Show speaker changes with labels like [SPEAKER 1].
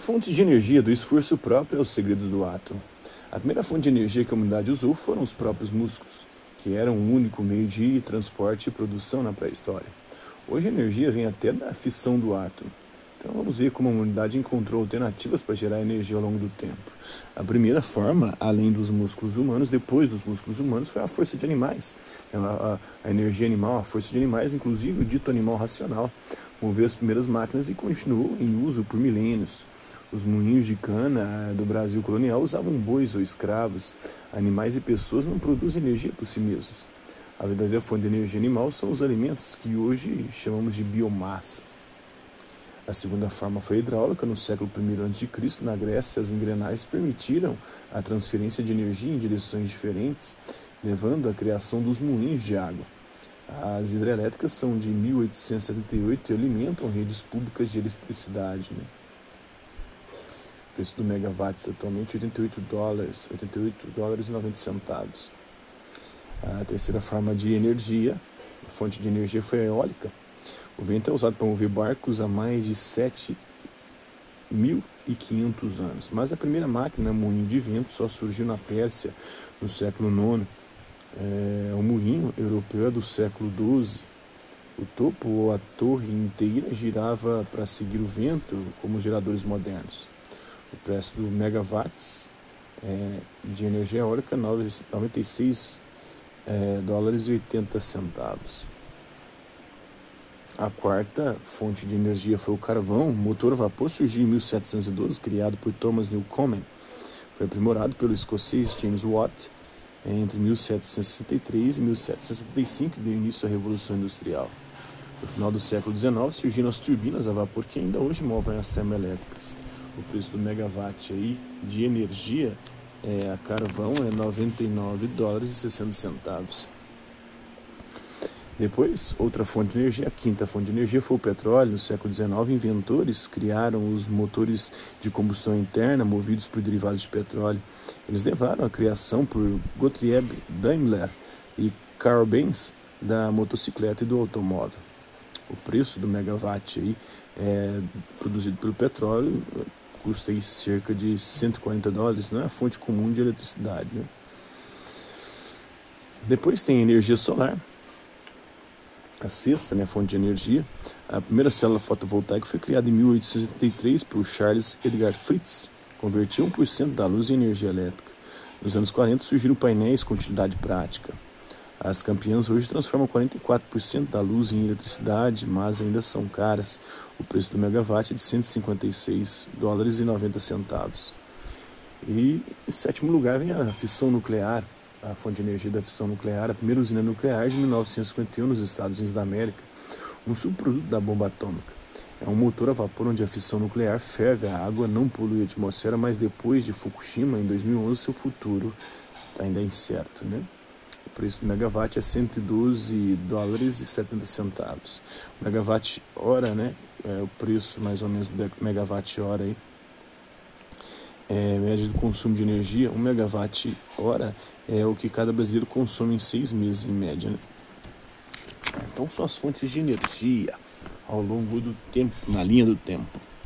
[SPEAKER 1] Fontes de energia do esforço próprio é os segredos do átomo. A primeira fonte de energia que a humanidade usou foram os próprios músculos, que eram o único meio de transporte e produção na pré-história. Hoje a energia vem até da fissão do átomo. Então vamos ver como a humanidade encontrou alternativas para gerar energia ao longo do tempo. A primeira forma, além dos músculos humanos, depois dos músculos humanos, foi a força de animais. A, a, a energia animal, a força de animais, inclusive o dito animal racional, moveu as primeiras máquinas e continuou em uso por milênios. Os moinhos de cana do Brasil colonial usavam bois ou escravos. Animais e pessoas não produzem energia por si mesmos. A verdadeira fonte de energia animal são os alimentos, que hoje chamamos de biomassa. A segunda forma foi hidráulica. No século I a.C., na Grécia, as engrenagens permitiram a transferência de energia em direções diferentes, levando à criação dos moinhos de água. As hidrelétricas são de 1878 e alimentam redes públicas de eletricidade. Né? Preço do megawatt atualmente é 88 dólares, 88 dólares e 90 centavos. A terceira forma de energia, a fonte de energia foi a eólica. O vento é usado para mover barcos há mais de 7.500 anos. Mas a primeira máquina moinho de vento só surgiu na Pérsia no século IX. É, o moinho europeu é do século XII. O topo ou a torre inteira girava para seguir o vento, como geradores modernos. O preço do megawatts é, de energia eólica 96 é, dólares e 80 centavos. A quarta fonte de energia foi o carvão. O motor a vapor surgiu em 1712, criado por Thomas Newcomen. Foi aprimorado pelo escocês James Watt entre 1763 e 1765, que deu início à Revolução Industrial. No final do século XIX surgiram as turbinas a vapor que ainda hoje movem as termoelétricas o preço do megawatt aí de energia é, a carvão é 99 dólares e 60 centavos. Depois, outra fonte de energia, a quinta fonte de energia foi o petróleo. No século XIX, inventores criaram os motores de combustão interna movidos por derivados de petróleo. Eles levaram a criação por Gottlieb Daimler e Carl Benz da motocicleta e do automóvel. O preço do megawatt aí é produzido pelo petróleo custa aí cerca de 140 dólares, não é a fonte comum de eletricidade. Né? Depois tem a energia solar, a sexta né, fonte de energia. A primeira célula fotovoltaica foi criada em 1883 por Charles Edgar Fritz, convertia 1% da luz em energia elétrica. Nos anos 40 surgiram painéis com utilidade prática. As campeãs hoje transformam 44% da luz em eletricidade, mas ainda são caras. O preço do megawatt é de 156 dólares e 90 centavos. E em sétimo lugar vem a fissão nuclear, a fonte de energia da fissão nuclear, a primeira usina nuclear de 1951 nos Estados Unidos da América, um subproduto da bomba atômica. É um motor a vapor onde a fissão nuclear ferve a água, não polui a atmosfera, mas depois de Fukushima, em 2011, seu futuro está ainda incerto, né? O preço do megawatt é 112 dólares e 70 centavos. O megawatt hora, né? É o preço mais ou menos do megawatt hora aí. É, média do consumo de energia, um megawatt hora é o que cada brasileiro consome em seis meses em média. Né? Então são as fontes de energia ao longo do tempo, na linha do tempo.